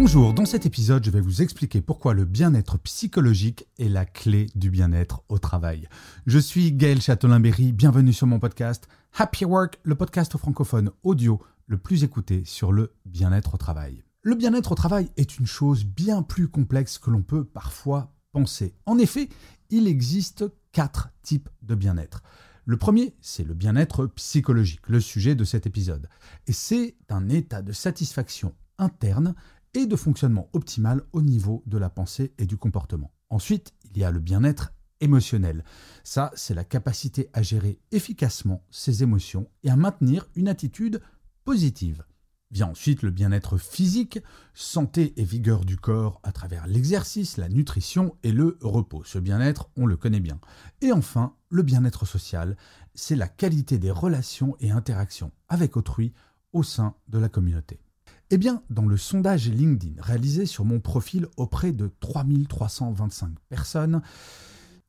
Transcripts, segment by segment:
Bonjour, dans cet épisode, je vais vous expliquer pourquoi le bien-être psychologique est la clé du bien-être au travail. Je suis Gaël Châtelain-Berry, bienvenue sur mon podcast Happy Work, le podcast francophone audio le plus écouté sur le bien-être au travail. Le bien-être au travail est une chose bien plus complexe que l'on peut parfois penser. En effet, il existe quatre types de bien-être. Le premier, c'est le bien-être psychologique, le sujet de cet épisode. Et c'est un état de satisfaction interne et de fonctionnement optimal au niveau de la pensée et du comportement. Ensuite, il y a le bien-être émotionnel. Ça, c'est la capacité à gérer efficacement ses émotions et à maintenir une attitude positive. Vient ensuite le bien-être physique, santé et vigueur du corps à travers l'exercice, la nutrition et le repos. Ce bien-être, on le connaît bien. Et enfin, le bien-être social, c'est la qualité des relations et interactions avec autrui au sein de la communauté. Eh bien, dans le sondage LinkedIn réalisé sur mon profil auprès de 3325 personnes,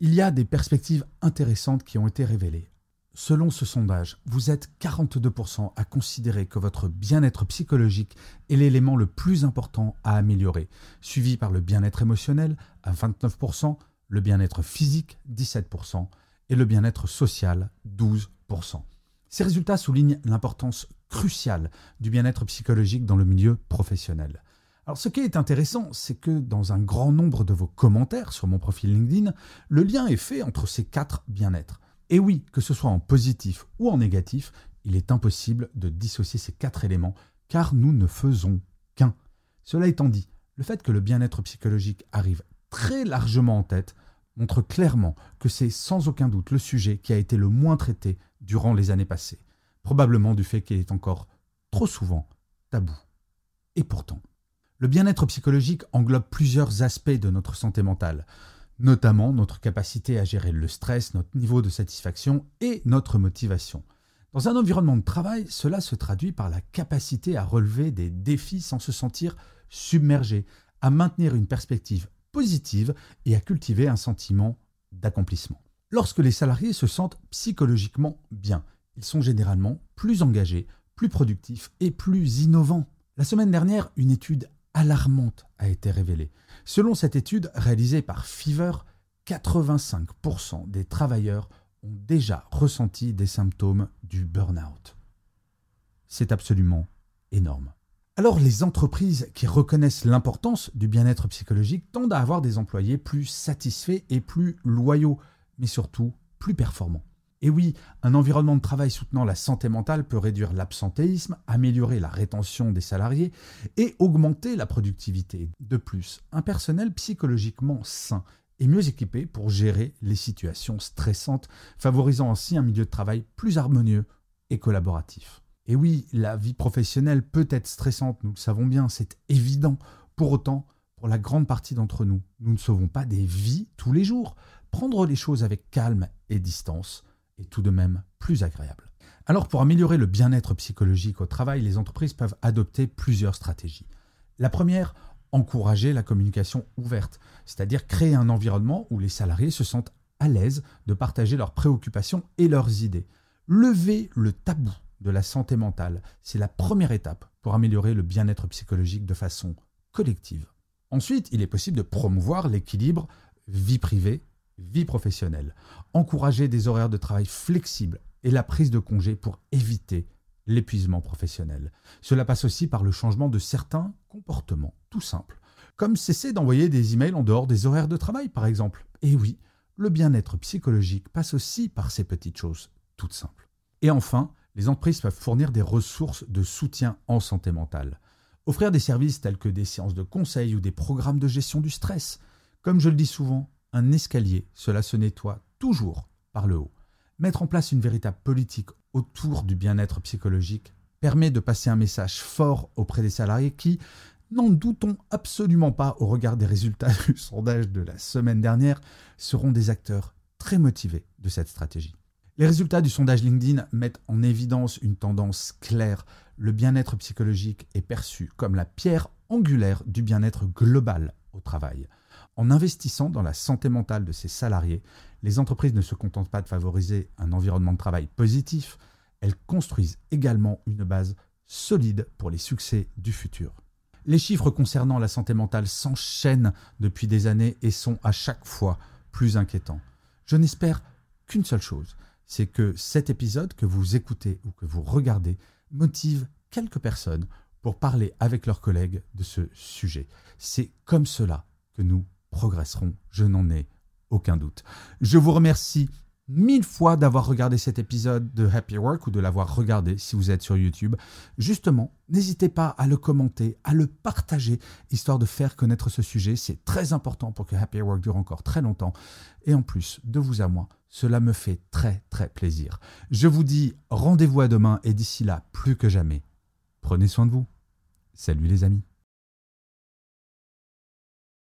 il y a des perspectives intéressantes qui ont été révélées. Selon ce sondage, vous êtes 42% à considérer que votre bien-être psychologique est l'élément le plus important à améliorer, suivi par le bien-être émotionnel à 29%, le bien-être physique 17% et le bien-être social 12%. Ces résultats soulignent l'importance cruciale du bien-être psychologique dans le milieu professionnel. Alors ce qui est intéressant, c'est que dans un grand nombre de vos commentaires sur mon profil LinkedIn, le lien est fait entre ces quatre bien-être. Et oui, que ce soit en positif ou en négatif, il est impossible de dissocier ces quatre éléments, car nous ne faisons qu'un. Cela étant dit, le fait que le bien-être psychologique arrive très largement en tête montre clairement que c'est sans aucun doute le sujet qui a été le moins traité durant les années passées, probablement du fait qu'il est encore trop souvent tabou. Et pourtant, le bien-être psychologique englobe plusieurs aspects de notre santé mentale, notamment notre capacité à gérer le stress, notre niveau de satisfaction et notre motivation. Dans un environnement de travail, cela se traduit par la capacité à relever des défis sans se sentir submergé, à maintenir une perspective positive et à cultiver un sentiment d'accomplissement. Lorsque les salariés se sentent psychologiquement bien, ils sont généralement plus engagés, plus productifs et plus innovants. La semaine dernière, une étude alarmante a été révélée. Selon cette étude réalisée par Fever, 85% des travailleurs ont déjà ressenti des symptômes du burn-out. C'est absolument énorme. Alors les entreprises qui reconnaissent l'importance du bien-être psychologique tendent à avoir des employés plus satisfaits et plus loyaux, mais surtout plus performants. Et oui, un environnement de travail soutenant la santé mentale peut réduire l'absentéisme, améliorer la rétention des salariés et augmenter la productivité. De plus, un personnel psychologiquement sain est mieux équipé pour gérer les situations stressantes, favorisant ainsi un milieu de travail plus harmonieux et collaboratif. Et oui, la vie professionnelle peut être stressante, nous le savons bien, c'est évident. Pour autant, pour la grande partie d'entre nous, nous ne sauvons pas des vies tous les jours. Prendre les choses avec calme et distance est tout de même plus agréable. Alors pour améliorer le bien-être psychologique au travail, les entreprises peuvent adopter plusieurs stratégies. La première, encourager la communication ouverte, c'est-à-dire créer un environnement où les salariés se sentent à l'aise de partager leurs préoccupations et leurs idées. Lever le tabou de la santé mentale, c'est la première étape pour améliorer le bien-être psychologique de façon collective. Ensuite, il est possible de promouvoir l'équilibre vie privée vie professionnelle, encourager des horaires de travail flexibles et la prise de congés pour éviter l'épuisement professionnel. Cela passe aussi par le changement de certains comportements, tout simples, comme cesser d'envoyer des emails en dehors des horaires de travail, par exemple. Et oui, le bien-être psychologique passe aussi par ces petites choses, toutes simples. Et enfin, les entreprises peuvent fournir des ressources de soutien en santé mentale. Offrir des services tels que des séances de conseil ou des programmes de gestion du stress. Comme je le dis souvent, un escalier, cela se nettoie toujours par le haut. Mettre en place une véritable politique autour du bien-être psychologique permet de passer un message fort auprès des salariés qui, n'en doutons absolument pas au regard des résultats du sondage de la semaine dernière, seront des acteurs très motivés de cette stratégie. Les résultats du sondage LinkedIn mettent en évidence une tendance claire. Le bien-être psychologique est perçu comme la pierre angulaire du bien-être global au travail. En investissant dans la santé mentale de ses salariés, les entreprises ne se contentent pas de favoriser un environnement de travail positif, elles construisent également une base solide pour les succès du futur. Les chiffres concernant la santé mentale s'enchaînent depuis des années et sont à chaque fois plus inquiétants. Je n'espère qu'une seule chose, c'est que cet épisode que vous écoutez ou que vous regardez motive quelques personnes pour parler avec leurs collègues de ce sujet. C'est comme cela que nous progresserons, je n'en ai aucun doute. Je vous remercie mille fois d'avoir regardé cet épisode de Happy Work ou de l'avoir regardé si vous êtes sur YouTube. Justement, n'hésitez pas à le commenter, à le partager, histoire de faire connaître ce sujet. C'est très important pour que Happy Work dure encore très longtemps. Et en plus, de vous à moi, cela me fait très très plaisir. Je vous dis rendez-vous à demain et d'ici là, plus que jamais, prenez soin de vous. Salut les amis.